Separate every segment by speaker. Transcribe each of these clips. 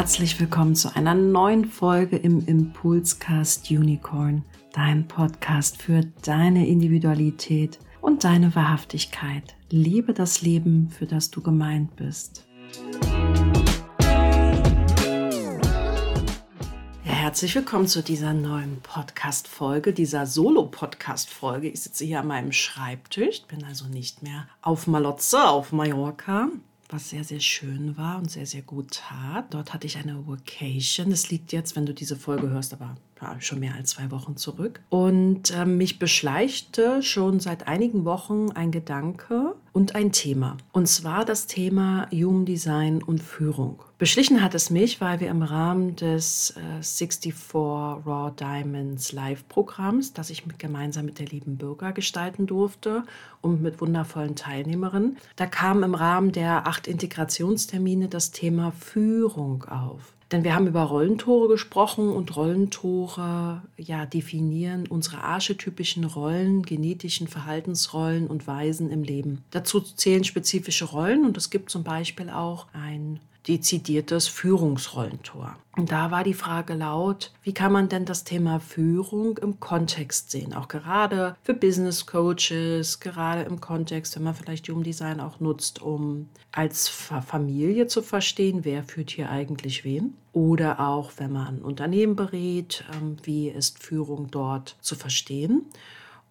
Speaker 1: herzlich willkommen zu einer neuen Folge im Impulscast Unicorn, dein Podcast für deine Individualität und deine Wahrhaftigkeit. Liebe das Leben, für das du gemeint bist. Herzlich willkommen zu dieser neuen Podcast-Folge, dieser Solo-Podcast-Folge. Ich sitze hier an meinem Schreibtisch, bin also nicht mehr auf Malotze, auf Mallorca, was sehr, sehr schön war und sehr, sehr gut tat. Dort hatte ich eine Vacation. Das liegt jetzt, wenn du diese Folge hörst, aber schon mehr als zwei Wochen zurück. Und äh, mich beschleichte schon seit einigen Wochen ein Gedanke und ein Thema. Und zwar das Thema Human Design und Führung. Beschlichen hat es mich, weil wir im Rahmen des äh, 64 Raw Diamonds Live-Programms, das ich mit, gemeinsam mit der lieben Bürger gestalten durfte und mit wundervollen Teilnehmerinnen, da kam im Rahmen der acht Integrationstermine das Thema Führung auf. Denn wir haben über Rollentore gesprochen und Rollentore ja, definieren unsere archetypischen Rollen, genetischen Verhaltensrollen und Weisen im Leben. Dazu zählen spezifische Rollen und es gibt zum Beispiel auch ein dezidiertes Führungsrollentor. Und da war die Frage laut, wie kann man denn das Thema Führung im Kontext sehen? Auch gerade für Business Coaches, gerade im Kontext, wenn man vielleicht Human Design auch nutzt, um als Familie zu verstehen, wer führt hier eigentlich wen. Oder auch, wenn man Unternehmen berät, ähm, wie ist Führung dort zu verstehen.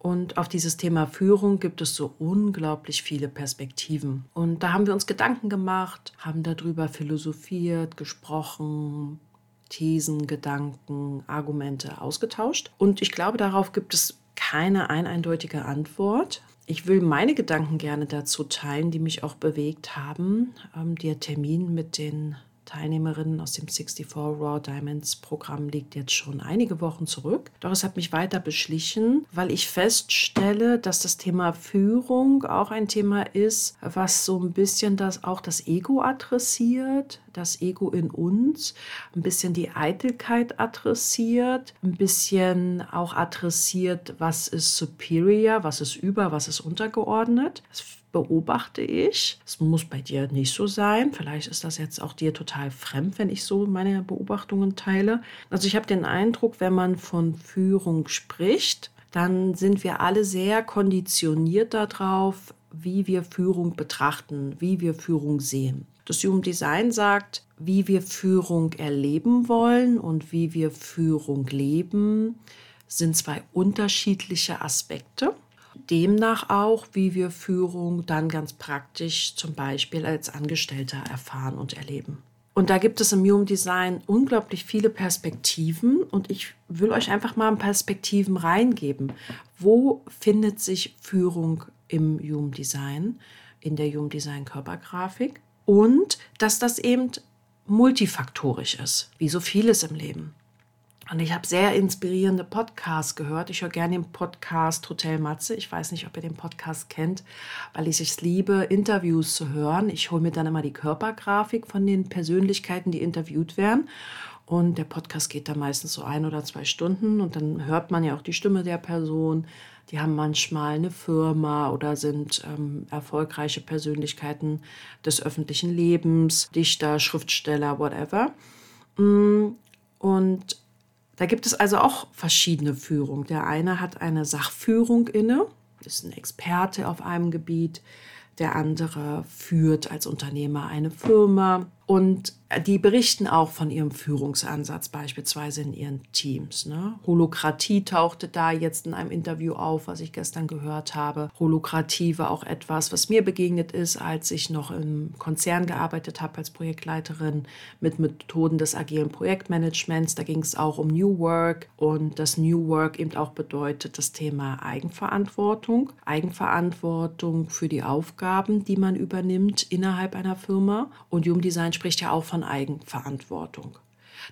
Speaker 1: Und auf dieses Thema Führung gibt es so unglaublich viele Perspektiven. Und da haben wir uns Gedanken gemacht, haben darüber philosophiert, gesprochen, Thesen, Gedanken, Argumente ausgetauscht. Und ich glaube, darauf gibt es keine eindeutige Antwort. Ich will meine Gedanken gerne dazu teilen, die mich auch bewegt haben. Ähm, der Termin mit den Teilnehmerinnen aus dem 64 Raw Diamonds Programm liegt jetzt schon einige Wochen zurück. Doch es hat mich weiter beschlichen, weil ich feststelle, dass das Thema Führung auch ein Thema ist, was so ein bisschen das auch das Ego adressiert, das Ego in uns, ein bisschen die Eitelkeit adressiert, ein bisschen auch adressiert, was ist superior, was ist über, was ist untergeordnet. Das beobachte ich. Es muss bei dir nicht so sein. Vielleicht ist das jetzt auch dir total fremd, wenn ich so meine Beobachtungen teile. Also ich habe den Eindruck, wenn man von Führung spricht, dann sind wir alle sehr konditioniert darauf, wie wir Führung betrachten, wie wir Führung sehen. Das Human Design sagt, wie wir Führung erleben wollen und wie wir Führung leben, sind zwei unterschiedliche Aspekte demnach auch, wie wir Führung dann ganz praktisch zum Beispiel als Angestellter erfahren und erleben. Und da gibt es im Human Design unglaublich viele Perspektiven und ich will euch einfach mal Perspektiven reingeben. Wo findet sich Führung im Human Design, in der Human Design Körpergrafik? Und dass das eben multifaktorisch ist, wie so vieles im Leben. Und ich habe sehr inspirierende Podcasts gehört. Ich höre gerne den Podcast Hotel Matze. Ich weiß nicht, ob ihr den Podcast kennt, weil ich es liebe, Interviews zu hören. Ich hole mir dann immer die Körpergrafik von den Persönlichkeiten, die interviewt werden. Und der Podcast geht da meistens so ein oder zwei Stunden. Und dann hört man ja auch die Stimme der Person. Die haben manchmal eine Firma oder sind ähm, erfolgreiche Persönlichkeiten des öffentlichen Lebens, Dichter, Schriftsteller, whatever. Mm, und da gibt es also auch verschiedene Führungen. Der eine hat eine Sachführung inne, ist ein Experte auf einem Gebiet. Der andere führt als Unternehmer eine Firma und die berichten auch von ihrem Führungsansatz, beispielsweise in ihren Teams. Ne? Holokratie tauchte da jetzt in einem Interview auf, was ich gestern gehört habe. Holokratie war auch etwas, was mir begegnet ist, als ich noch im Konzern gearbeitet habe als Projektleiterin mit Methoden des agilen Projektmanagements. Da ging es auch um New Work und das New Work eben auch bedeutet das Thema Eigenverantwortung. Eigenverantwortung für die Aufgaben, die man übernimmt innerhalb einer Firma. Und Human Design spricht ja auch von Eigenverantwortung.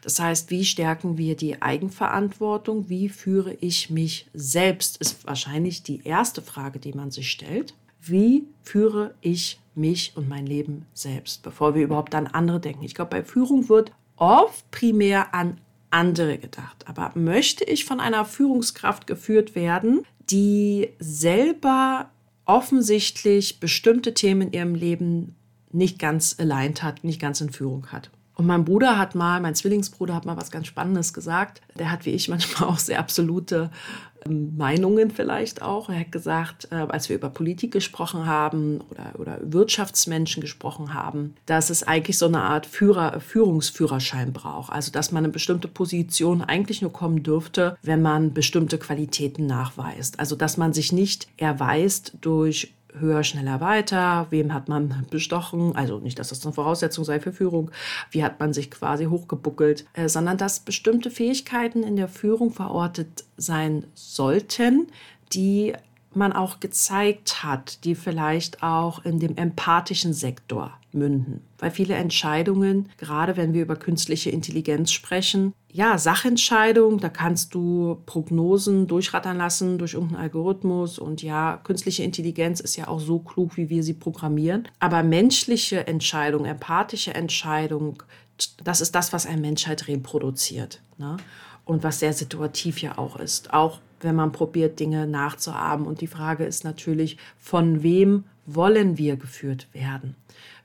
Speaker 1: Das heißt, wie stärken wir die Eigenverantwortung? Wie führe ich mich selbst? Ist wahrscheinlich die erste Frage, die man sich stellt. Wie führe ich mich und mein Leben selbst, bevor wir überhaupt an andere denken? Ich glaube, bei Führung wird oft primär an andere gedacht. Aber möchte ich von einer Führungskraft geführt werden, die selber offensichtlich bestimmte Themen in ihrem Leben nicht ganz aligned hat, nicht ganz in Führung hat. Und mein Bruder hat mal, mein Zwillingsbruder hat mal was ganz Spannendes gesagt. Der hat wie ich manchmal auch sehr absolute ähm, Meinungen vielleicht auch. Er hat gesagt, äh, als wir über Politik gesprochen haben oder, oder Wirtschaftsmenschen gesprochen haben, dass es eigentlich so eine Art Führer, Führungsführerschein braucht. Also dass man eine bestimmte Position eigentlich nur kommen dürfte, wenn man bestimmte Qualitäten nachweist. Also dass man sich nicht erweist durch höher, schneller, weiter, wem hat man bestochen, also nicht, dass das eine Voraussetzung sei für Führung, wie hat man sich quasi hochgebuckelt, äh, sondern dass bestimmte Fähigkeiten in der Führung verortet sein sollten, die man auch gezeigt hat, die vielleicht auch in dem empathischen Sektor münden. Weil viele Entscheidungen, gerade wenn wir über künstliche Intelligenz sprechen, ja, Sachentscheidungen, da kannst du Prognosen durchrattern lassen durch irgendeinen Algorithmus und ja, künstliche Intelligenz ist ja auch so klug, wie wir sie programmieren. Aber menschliche Entscheidungen, empathische Entscheidungen, das ist das, was ein Menschheit reproduziert. Ne? Und was sehr situativ ja auch ist. Auch wenn man probiert, Dinge nachzuahmen. Und die Frage ist natürlich, von wem wollen wir geführt werden?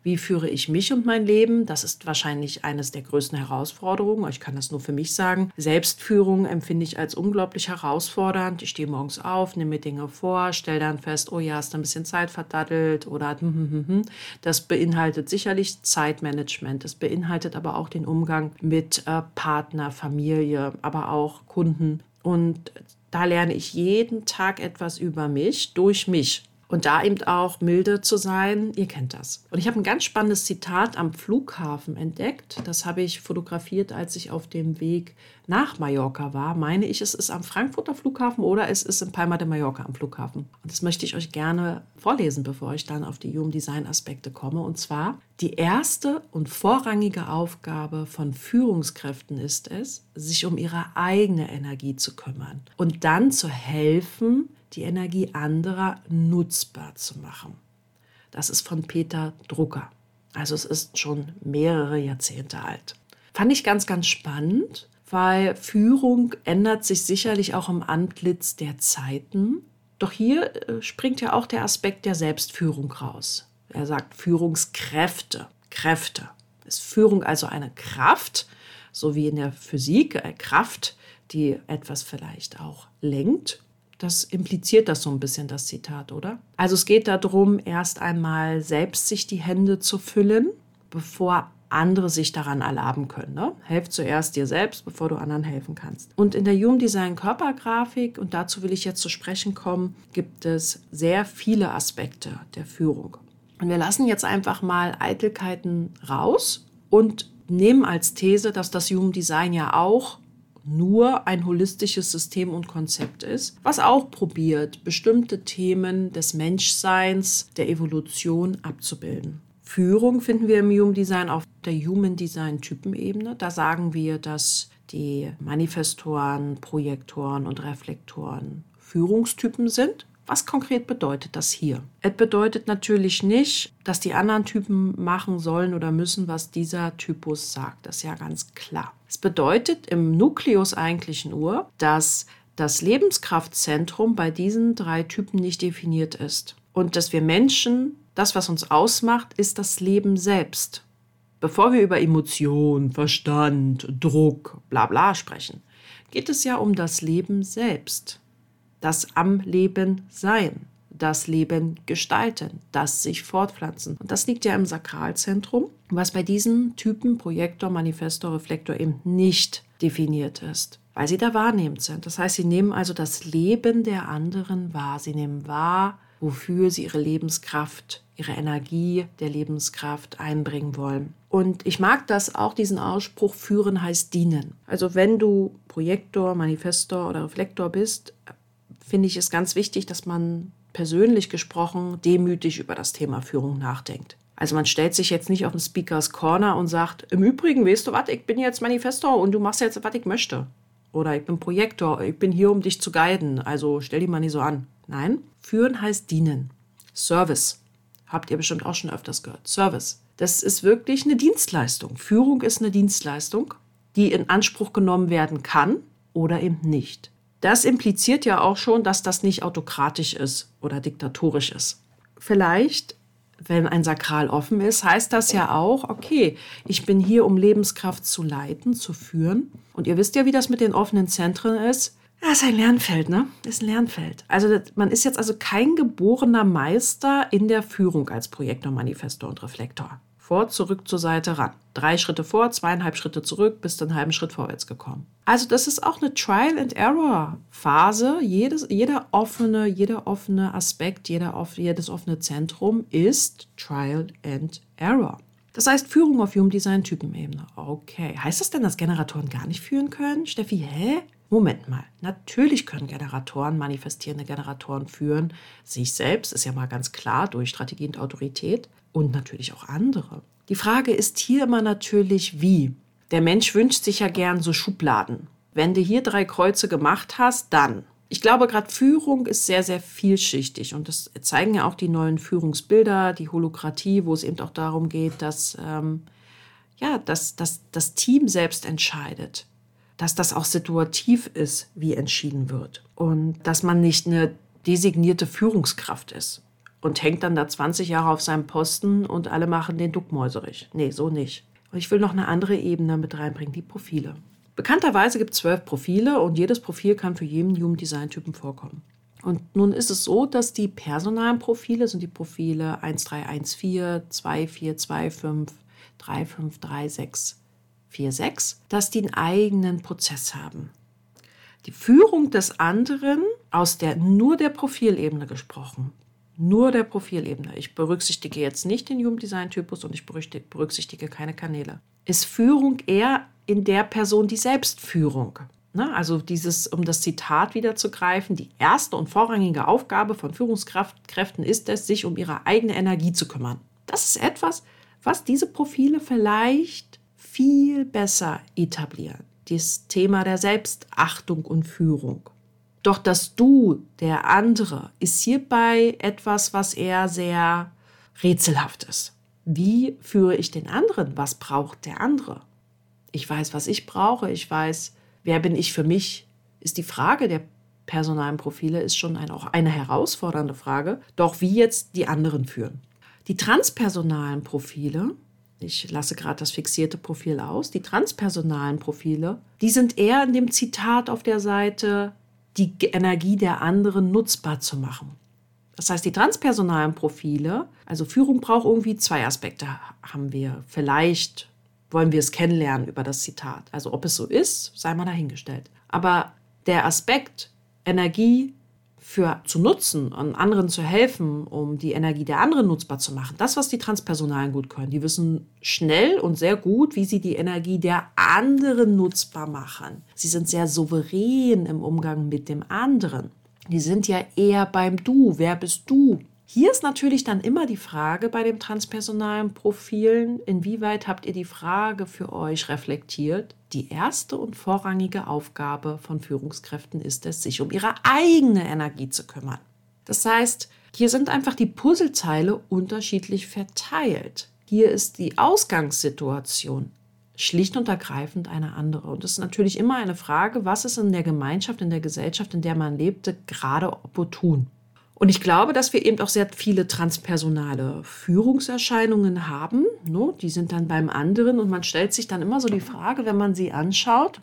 Speaker 1: Wie führe ich mich und mein Leben? Das ist wahrscheinlich eines der größten Herausforderungen. Ich kann das nur für mich sagen. Selbstführung empfinde ich als unglaublich herausfordernd. Ich stehe morgens auf, nehme mir Dinge vor, stelle dann fest, oh ja, hast ein bisschen Zeit verdattelt oder hm, hm, hm, das beinhaltet sicherlich Zeitmanagement. Das beinhaltet aber auch den Umgang mit äh, Partner, Familie, aber auch Kunden. Und da lerne ich jeden Tag etwas über mich, durch mich. Und da eben auch milde zu sein, ihr kennt das. Und ich habe ein ganz spannendes Zitat am Flughafen entdeckt. Das habe ich fotografiert, als ich auf dem Weg nach Mallorca war. Meine ich, es ist am Frankfurter Flughafen oder es ist in Palma de Mallorca am Flughafen. Und das möchte ich euch gerne vorlesen, bevor ich dann auf die Human Design Aspekte komme. Und zwar, die erste und vorrangige Aufgabe von Führungskräften ist es, sich um ihre eigene Energie zu kümmern und dann zu helfen, die Energie anderer nutzbar zu machen. Das ist von Peter Drucker. Also es ist schon mehrere Jahrzehnte alt. Fand ich ganz, ganz spannend, weil Führung ändert sich sicherlich auch im Antlitz der Zeiten. Doch hier äh, springt ja auch der Aspekt der Selbstführung raus. Er sagt Führungskräfte, Kräfte. Ist Führung also eine Kraft, so wie in der Physik, eine Kraft, die etwas vielleicht auch lenkt das impliziert das so ein bisschen, das Zitat, oder? Also es geht darum, erst einmal selbst sich die Hände zu füllen, bevor andere sich daran erlaben können. Ne? Helf zuerst dir selbst, bevor du anderen helfen kannst. Und in der Human Design Körpergrafik, und dazu will ich jetzt zu sprechen kommen, gibt es sehr viele Aspekte der Führung. Und wir lassen jetzt einfach mal Eitelkeiten raus und nehmen als These, dass das Human Design ja auch nur ein holistisches System und Konzept ist, was auch probiert, bestimmte Themen des Menschseins, der Evolution abzubilden. Führung finden wir im Human Design auf der Human Design Typenebene. Da sagen wir, dass die Manifestoren, Projektoren und Reflektoren Führungstypen sind. Was konkret bedeutet das hier? Es bedeutet natürlich nicht, dass die anderen Typen machen sollen oder müssen, was dieser Typus sagt. Das ist ja ganz klar. Es bedeutet im Nukleus eigentlich nur, dass das Lebenskraftzentrum bei diesen drei Typen nicht definiert ist. Und dass wir Menschen, das, was uns ausmacht, ist das Leben selbst. Bevor wir über Emotion, Verstand, Druck, bla bla sprechen, geht es ja um das Leben selbst das am Leben sein, das Leben gestalten, das sich fortpflanzen. Und das liegt ja im Sakralzentrum, was bei diesen Typen Projektor, Manifestor, Reflektor eben nicht definiert ist, weil sie da wahrnehmend sind. Das heißt, sie nehmen also das Leben der anderen wahr. Sie nehmen wahr, wofür sie ihre Lebenskraft, ihre Energie der Lebenskraft einbringen wollen. Und ich mag das auch, diesen Ausspruch, führen heißt dienen. Also wenn du Projektor, Manifestor oder Reflektor bist, finde ich es ganz wichtig, dass man persönlich gesprochen demütig über das Thema Führung nachdenkt. Also man stellt sich jetzt nicht auf den Speakers Corner und sagt, im Übrigen, weißt du was, ich bin jetzt Manifestor und du machst jetzt, was ich möchte. Oder ich bin Projektor, ich bin hier, um dich zu guiden, also stell dich mal nicht so an. Nein, führen heißt dienen. Service. Habt ihr bestimmt auch schon öfters gehört. Service. Das ist wirklich eine Dienstleistung. Führung ist eine Dienstleistung, die in Anspruch genommen werden kann oder eben nicht. Das impliziert ja auch schon, dass das nicht autokratisch ist oder diktatorisch ist. Vielleicht wenn ein Sakral offen ist, heißt das ja auch, okay, ich bin hier, um Lebenskraft zu leiten, zu führen. Und ihr wisst ja, wie das mit den offenen Zentren ist. Ja, ist ein Lernfeld, ne? Ist ein Lernfeld. Also man ist jetzt also kein geborener Meister in der Führung als Projektor, Manifestor und Reflektor. Vor, zurück, zur Seite, ran. Drei Schritte vor, zweieinhalb Schritte zurück, bist einen halben Schritt vorwärts gekommen. Also das ist auch eine Trial-and-Error-Phase. Jedes, jeder offene, jeder offene Aspekt, jeder, jedes offene Zentrum ist Trial and Error. Das heißt Führung auf Human Design Typenebene. Okay. Heißt das denn, dass Generatoren gar nicht führen können? Steffi, hä? Moment mal. Natürlich können Generatoren, manifestierende Generatoren führen. Sich selbst ist ja mal ganz klar durch Strategie und Autorität und natürlich auch andere. Die Frage ist hier immer natürlich, wie. Der Mensch wünscht sich ja gern so Schubladen. Wenn du hier drei Kreuze gemacht hast, dann. Ich glaube, gerade Führung ist sehr, sehr vielschichtig und das zeigen ja auch die neuen Führungsbilder, die Holokratie, wo es eben auch darum geht, dass, ähm, ja, dass, dass das Team selbst entscheidet, dass das auch situativ ist, wie entschieden wird und dass man nicht eine designierte Führungskraft ist und hängt dann da 20 Jahre auf seinem Posten und alle machen den duckmäuserig. Nee, so nicht. Und ich will noch eine andere Ebene mit reinbringen, die Profile. Bekannterweise gibt es zwölf Profile und jedes Profil kann für jeden Human Design Typen vorkommen. Und nun ist es so, dass die personalen Profile sind die Profile 1314, 2425, 3536, 46, dass die einen eigenen Prozess haben. Die Führung des anderen aus der nur der Profilebene gesprochen nur der Profilebene. Ich berücksichtige jetzt nicht den Human Design Typus und ich berücksichtige keine Kanäle. Ist Führung eher in der Person die Selbstführung? Ne? Also dieses, um das Zitat wiederzugreifen, die erste und vorrangige Aufgabe von Führungskräften ist es, sich um ihre eigene Energie zu kümmern. Das ist etwas, was diese Profile vielleicht viel besser etablieren. Das Thema der Selbstachtung und Führung. Doch das Du, der andere, ist hierbei etwas, was eher sehr rätselhaft ist. Wie führe ich den anderen? Was braucht der andere? Ich weiß, was ich brauche. Ich weiß, wer bin ich für mich? Ist die Frage der personalen Profile ist schon ein, auch eine herausfordernde Frage. Doch wie jetzt die anderen führen? Die transpersonalen Profile, ich lasse gerade das fixierte Profil aus, die transpersonalen Profile, die sind eher in dem Zitat auf der Seite die Energie der anderen nutzbar zu machen. Das heißt, die transpersonalen Profile, also Führung braucht irgendwie zwei Aspekte, haben wir. Vielleicht wollen wir es kennenlernen über das Zitat. Also ob es so ist, sei mal dahingestellt. Aber der Aspekt Energie für zu nutzen und anderen zu helfen, um die Energie der anderen nutzbar zu machen. Das, was die Transpersonalen gut können. Die wissen schnell und sehr gut, wie sie die Energie der anderen nutzbar machen. Sie sind sehr souverän im Umgang mit dem anderen. Die sind ja eher beim Du. Wer bist du? Hier ist natürlich dann immer die Frage bei dem transpersonalen Profilen, inwieweit habt ihr die Frage für euch reflektiert? Die erste und vorrangige Aufgabe von Führungskräften ist es, sich um ihre eigene Energie zu kümmern. Das heißt, hier sind einfach die Puzzleteile unterschiedlich verteilt. Hier ist die Ausgangssituation schlicht und ergreifend eine andere. Und es ist natürlich immer eine Frage, was ist in der Gemeinschaft, in der Gesellschaft, in der man lebte, gerade opportun. Und ich glaube, dass wir eben auch sehr viele transpersonale Führungserscheinungen haben. No, die sind dann beim anderen und man stellt sich dann immer so die Frage, wenn man sie anschaut,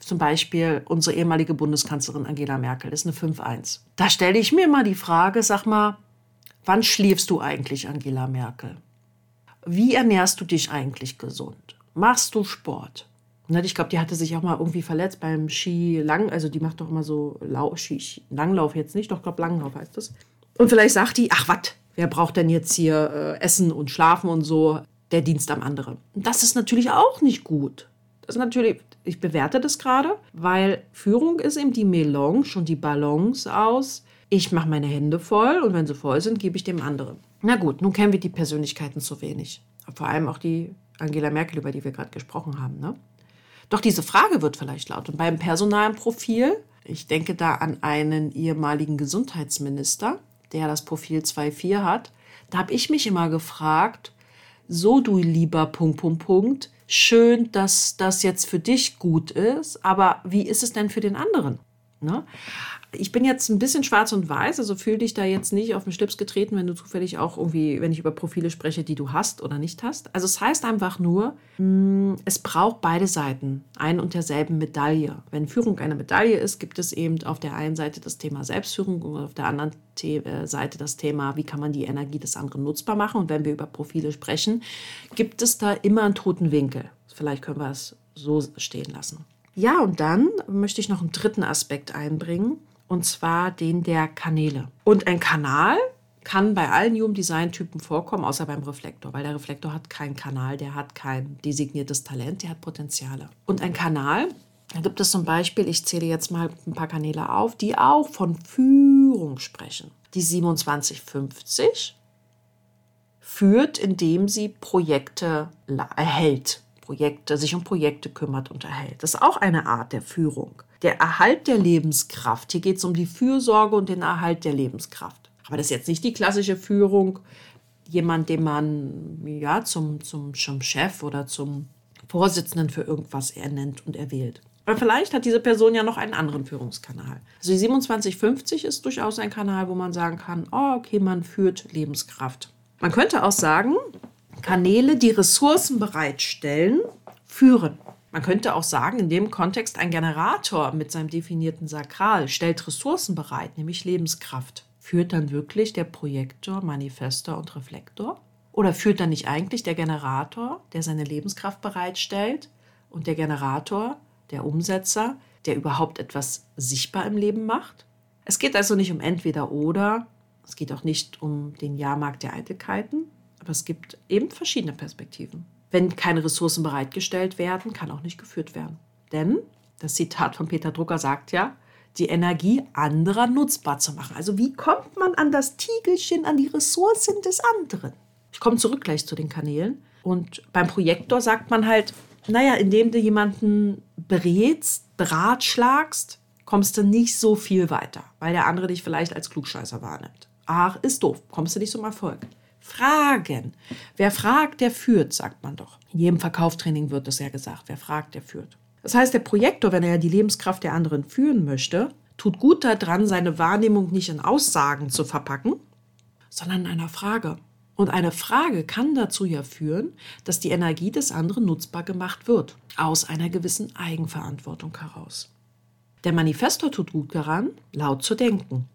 Speaker 1: zum Beispiel unsere ehemalige Bundeskanzlerin Angela Merkel ist eine 5-1. Da stelle ich mir immer die Frage, sag mal, wann schläfst du eigentlich, Angela Merkel? Wie ernährst du dich eigentlich gesund? Machst du Sport? Ne, ich glaube, die hatte sich auch mal irgendwie verletzt beim Ski lang, also die macht doch immer so Lau Ski, Langlauf jetzt nicht, doch glaube Langlauf heißt das. Und vielleicht sagt die, ach was, wer braucht denn jetzt hier äh, Essen und Schlafen und so, der Dienst am anderen. Das ist natürlich auch nicht gut. Das ist natürlich, ich bewerte das gerade, weil Führung ist eben die Melange und die Balance aus, ich mache meine Hände voll und wenn sie voll sind, gebe ich dem anderen. Na gut, nun kennen wir die Persönlichkeiten zu wenig. Vor allem auch die Angela Merkel, über die wir gerade gesprochen haben. Ne? Doch diese Frage wird vielleicht laut. Und beim personalen Profil, ich denke da an einen ehemaligen Gesundheitsminister, der das Profil 2.4 hat, da habe ich mich immer gefragt, so du lieber Punkt, Punkt, Punkt, schön, dass das jetzt für dich gut ist, aber wie ist es denn für den anderen? Ne? Ich bin jetzt ein bisschen schwarz und weiß, also fühl dich da jetzt nicht auf den Schlips getreten, wenn du zufällig auch irgendwie, wenn ich über Profile spreche, die du hast oder nicht hast. Also es heißt einfach nur, mm, es braucht beide Seiten ein und derselben Medaille. Wenn Führung eine Medaille ist, gibt es eben auf der einen Seite das Thema Selbstführung und auf der anderen äh, Seite das Thema, wie kann man die Energie des anderen nutzbar machen. Und wenn wir über Profile sprechen, gibt es da immer einen toten Winkel. Vielleicht können wir es so stehen lassen. Ja, und dann möchte ich noch einen dritten Aspekt einbringen, und zwar den der Kanäle. Und ein Kanal kann bei allen Human Design Typen vorkommen, außer beim Reflektor, weil der Reflektor hat keinen Kanal, der hat kein designiertes Talent, der hat Potenziale. Und ein Kanal, da gibt es zum Beispiel, ich zähle jetzt mal ein paar Kanäle auf, die auch von Führung sprechen. Die 2750 führt, indem sie Projekte erhält. Projekte, sich um Projekte kümmert und erhält. Das ist auch eine Art der Führung. Der Erhalt der Lebenskraft. Hier geht es um die Fürsorge und den Erhalt der Lebenskraft. Aber das ist jetzt nicht die klassische Führung, jemand, den man ja, zum, zum, zum Chef oder zum Vorsitzenden für irgendwas ernennt und erwählt. Aber vielleicht hat diese Person ja noch einen anderen Führungskanal. Also die 2750 ist durchaus ein Kanal, wo man sagen kann, oh, okay, man führt Lebenskraft. Man könnte auch sagen, Kanäle, die Ressourcen bereitstellen, führen. Man könnte auch sagen, in dem Kontext, ein Generator mit seinem definierten Sakral stellt Ressourcen bereit, nämlich Lebenskraft. Führt dann wirklich der Projektor, Manifestor und Reflektor? Oder führt dann nicht eigentlich der Generator, der seine Lebenskraft bereitstellt, und der Generator, der Umsetzer, der überhaupt etwas sichtbar im Leben macht? Es geht also nicht um entweder oder, es geht auch nicht um den Jahrmarkt der Eitelkeiten, aber es gibt eben verschiedene Perspektiven. Wenn keine Ressourcen bereitgestellt werden, kann auch nicht geführt werden. Denn das Zitat von Peter Drucker sagt ja, die Energie anderer nutzbar zu machen. Also wie kommt man an das Tiegelchen, an die Ressourcen des anderen? Ich komme zurück gleich zu den Kanälen. Und beim Projektor sagt man halt, naja, indem du jemanden berätst, beratschlagst, kommst du nicht so viel weiter, weil der andere dich vielleicht als Klugscheißer wahrnimmt. Ach, ist doof, kommst du nicht zum Erfolg. Fragen. Wer fragt, der führt, sagt man doch. In jedem Verkaufstraining wird das ja gesagt. Wer fragt, der führt. Das heißt, der Projektor, wenn er die Lebenskraft der anderen führen möchte, tut gut daran, seine Wahrnehmung nicht in Aussagen zu verpacken, sondern in einer Frage. Und eine Frage kann dazu ja führen, dass die Energie des anderen nutzbar gemacht wird, aus einer gewissen Eigenverantwortung heraus. Der Manifestor tut gut daran, laut zu denken,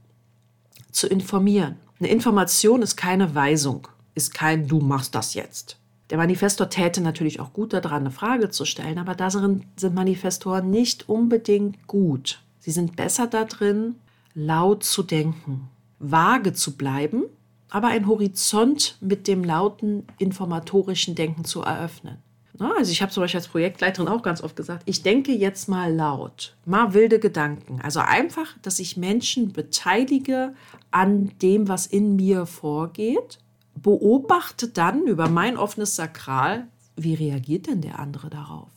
Speaker 1: zu informieren, eine Information ist keine Weisung, ist kein Du machst das jetzt. Der Manifestor täte natürlich auch gut daran, eine Frage zu stellen, aber darin sind Manifestoren nicht unbedingt gut. Sie sind besser darin, laut zu denken, vage zu bleiben, aber einen Horizont mit dem lauten informatorischen Denken zu eröffnen. Also ich habe zum Beispiel als Projektleiterin auch ganz oft gesagt, ich denke jetzt mal laut, mal wilde Gedanken. Also einfach, dass ich Menschen beteilige an dem, was in mir vorgeht, beobachte dann über mein offenes Sakral, wie reagiert denn der andere darauf?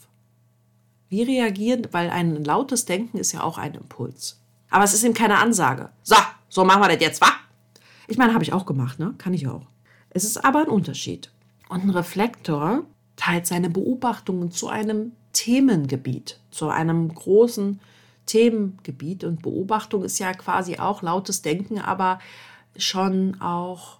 Speaker 1: Wie reagieren, weil ein lautes Denken ist ja auch ein Impuls. Aber es ist eben keine Ansage. So, so machen wir das jetzt, wa? Ich meine, habe ich auch gemacht, ne? Kann ich auch. Es ist aber ein Unterschied. Und ein Reflektor teilt seine Beobachtungen zu einem Themengebiet, zu einem großen Themengebiet. Und Beobachtung ist ja quasi auch lautes Denken, aber schon auch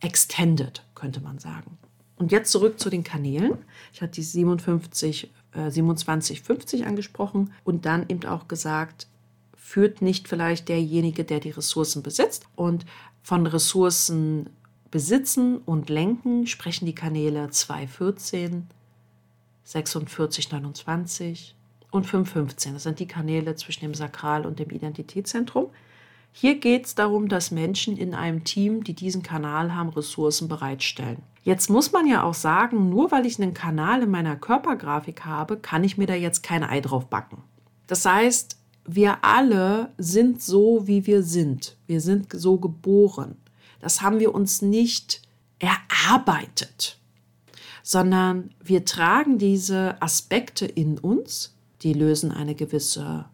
Speaker 1: extended, könnte man sagen. Und jetzt zurück zu den Kanälen. Ich hatte die 57, äh, 2750 angesprochen und dann eben auch gesagt, führt nicht vielleicht derjenige, der die Ressourcen besitzt. Und von Ressourcen Besitzen und Lenken sprechen die Kanäle 214, 4629 und 515. Das sind die Kanäle zwischen dem Sakral und dem Identitätszentrum. Hier geht es darum, dass Menschen in einem Team, die diesen Kanal haben, Ressourcen bereitstellen. Jetzt muss man ja auch sagen, nur weil ich einen Kanal in meiner Körpergrafik habe, kann ich mir da jetzt kein Ei drauf backen. Das heißt, wir alle sind so, wie wir sind. Wir sind so geboren das haben wir uns nicht erarbeitet, sondern wir tragen diese Aspekte in uns, die lösen eine gewisse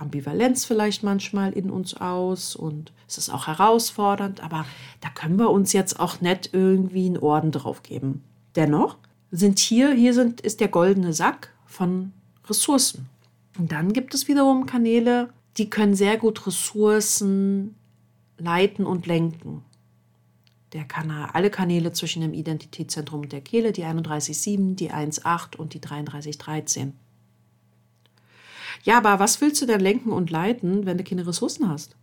Speaker 1: Ambivalenz vielleicht manchmal in uns aus und es ist auch herausfordernd, aber da können wir uns jetzt auch nicht irgendwie einen Orden drauf geben. Dennoch sind hier, hier sind, ist der goldene Sack von Ressourcen. Und dann gibt es wiederum Kanäle, die können sehr gut Ressourcen leiten und lenken. Der Kanal, alle Kanäle zwischen dem Identitätszentrum und der Kehle, die 31.7, die 1.8 und die 33.13. Ja, aber was willst du denn lenken und leiten, wenn du keine Ressourcen hast?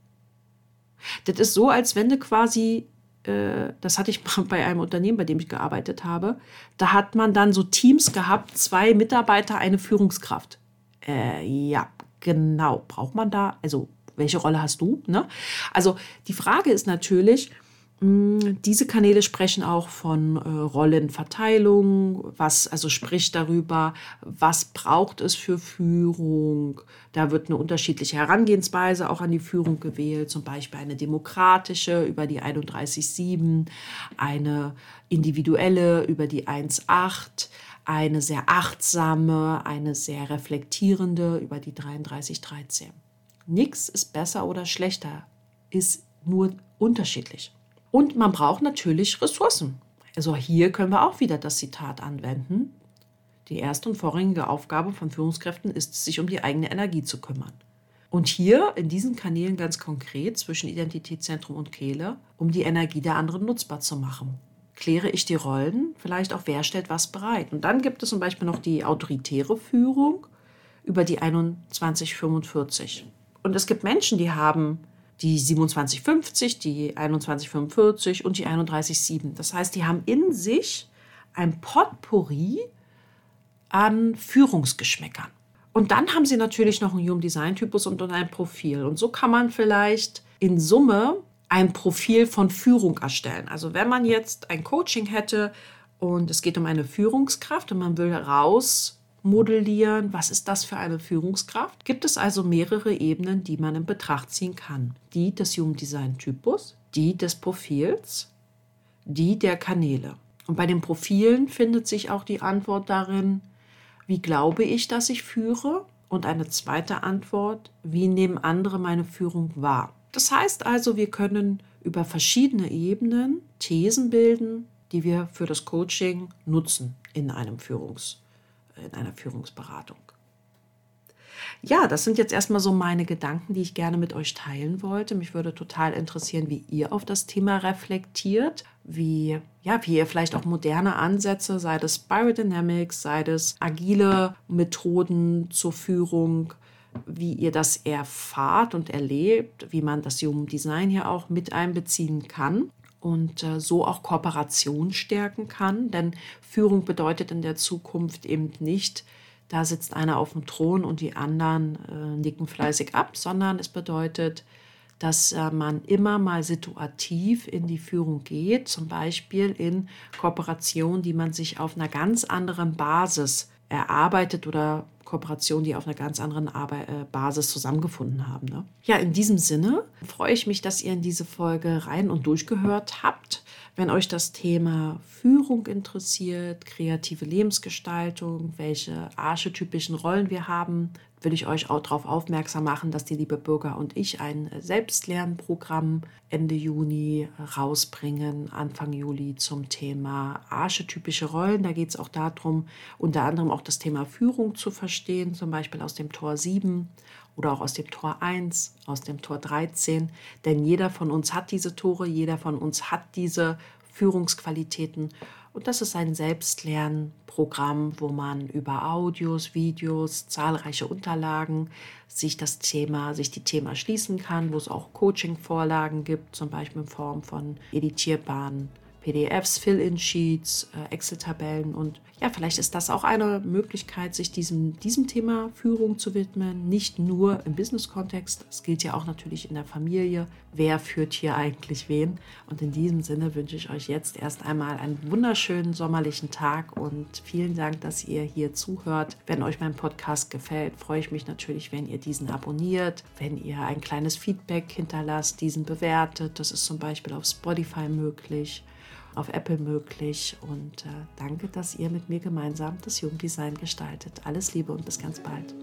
Speaker 1: Das ist so, als wenn du quasi, äh, das hatte ich bei einem Unternehmen, bei dem ich gearbeitet habe, da hat man dann so Teams gehabt, zwei Mitarbeiter, eine Führungskraft. Äh, ja, genau. Braucht man da, also welche Rolle hast du? Ne? Also die Frage ist natürlich, diese Kanäle sprechen auch von äh, Rollenverteilung, was also spricht darüber, was braucht es für Führung. Da wird eine unterschiedliche Herangehensweise auch an die Führung gewählt, zum Beispiel eine demokratische über die 31.7, eine individuelle über die 1.8, eine sehr achtsame, eine sehr reflektierende über die 33.13. Nichts ist besser oder schlechter, ist nur unterschiedlich. Und man braucht natürlich Ressourcen. Also hier können wir auch wieder das Zitat anwenden. Die erste und vorrangige Aufgabe von Führungskräften ist es, sich um die eigene Energie zu kümmern. Und hier in diesen Kanälen ganz konkret zwischen Identitätszentrum und Kehle, um die Energie der anderen nutzbar zu machen. Kläre ich die Rollen, vielleicht auch wer stellt was bereit. Und dann gibt es zum Beispiel noch die autoritäre Führung über die 2145. Und es gibt Menschen, die haben die 2750, die 2145 und die 317. Das heißt, die haben in sich ein Potpourri an Führungsgeschmäckern. Und dann haben sie natürlich noch einen Human Design Typus und ein Profil. Und so kann man vielleicht in Summe ein Profil von Führung erstellen. Also wenn man jetzt ein Coaching hätte und es geht um eine Führungskraft und man will raus modellieren, was ist das für eine Führungskraft, gibt es also mehrere Ebenen, die man in Betracht ziehen kann. Die des Human Design Typus, die des Profils, die der Kanäle. Und bei den Profilen findet sich auch die Antwort darin, wie glaube ich, dass ich führe? Und eine zweite Antwort, wie nehmen andere meine Führung wahr? Das heißt also, wir können über verschiedene Ebenen Thesen bilden, die wir für das Coaching nutzen in einem Führungs in einer Führungsberatung. Ja, das sind jetzt erstmal so meine Gedanken, die ich gerne mit euch teilen wollte. Mich würde total interessieren, wie ihr auf das Thema reflektiert, wie, ja, wie ihr vielleicht auch moderne Ansätze, sei das Spiral Dynamics, sei das agile Methoden zur Führung, wie ihr das erfahrt und erlebt, wie man das Human Design hier auch mit einbeziehen kann und äh, so auch Kooperation stärken kann. Denn Führung bedeutet in der Zukunft eben nicht, da sitzt einer auf dem Thron und die anderen äh, nicken fleißig ab, sondern es bedeutet, dass äh, man immer mal situativ in die Führung geht, zum Beispiel in Kooperation, die man sich auf einer ganz anderen Basis erarbeitet oder Kooperationen, die auf einer ganz anderen Arbeit, äh, Basis zusammengefunden haben. Ne? Ja, in diesem Sinne freue ich mich, dass ihr in diese Folge rein und durchgehört habt. Wenn euch das Thema Führung interessiert, kreative Lebensgestaltung, welche archetypischen Rollen wir haben, will ich euch auch darauf aufmerksam machen, dass die liebe Bürger und ich ein Selbstlernprogramm Ende Juni rausbringen, Anfang Juli zum Thema archetypische Rollen. Da geht es auch darum, unter anderem auch das Thema Führung zu verstehen, zum Beispiel aus dem Tor 7 oder auch aus dem Tor 1, aus dem Tor 13. Denn jeder von uns hat diese Tore, jeder von uns hat diese Führungsqualitäten. Und das ist ein Selbstlernprogramm, wo man über Audios, Videos, zahlreiche Unterlagen sich das Thema, sich die Thema schließen kann, wo es auch Coaching-Vorlagen gibt, zum Beispiel in Form von editierbaren PDFs, Fill-in-Sheets, äh, Excel-Tabellen und ja, vielleicht ist das auch eine Möglichkeit, sich diesem, diesem Thema Führung zu widmen, nicht nur im Business-Kontext, es gilt ja auch natürlich in der Familie, wer führt hier eigentlich wen? Und in diesem Sinne wünsche ich euch jetzt erst einmal einen wunderschönen sommerlichen Tag und vielen Dank, dass ihr hier zuhört. Wenn euch mein Podcast gefällt, freue ich mich natürlich, wenn ihr diesen abonniert, wenn ihr ein kleines Feedback hinterlasst, diesen bewertet, das ist zum Beispiel auf Spotify möglich auf Apple möglich. Und äh, danke, dass ihr mit mir gemeinsam das Jugenddesign gestaltet. Alles Liebe und bis ganz bald.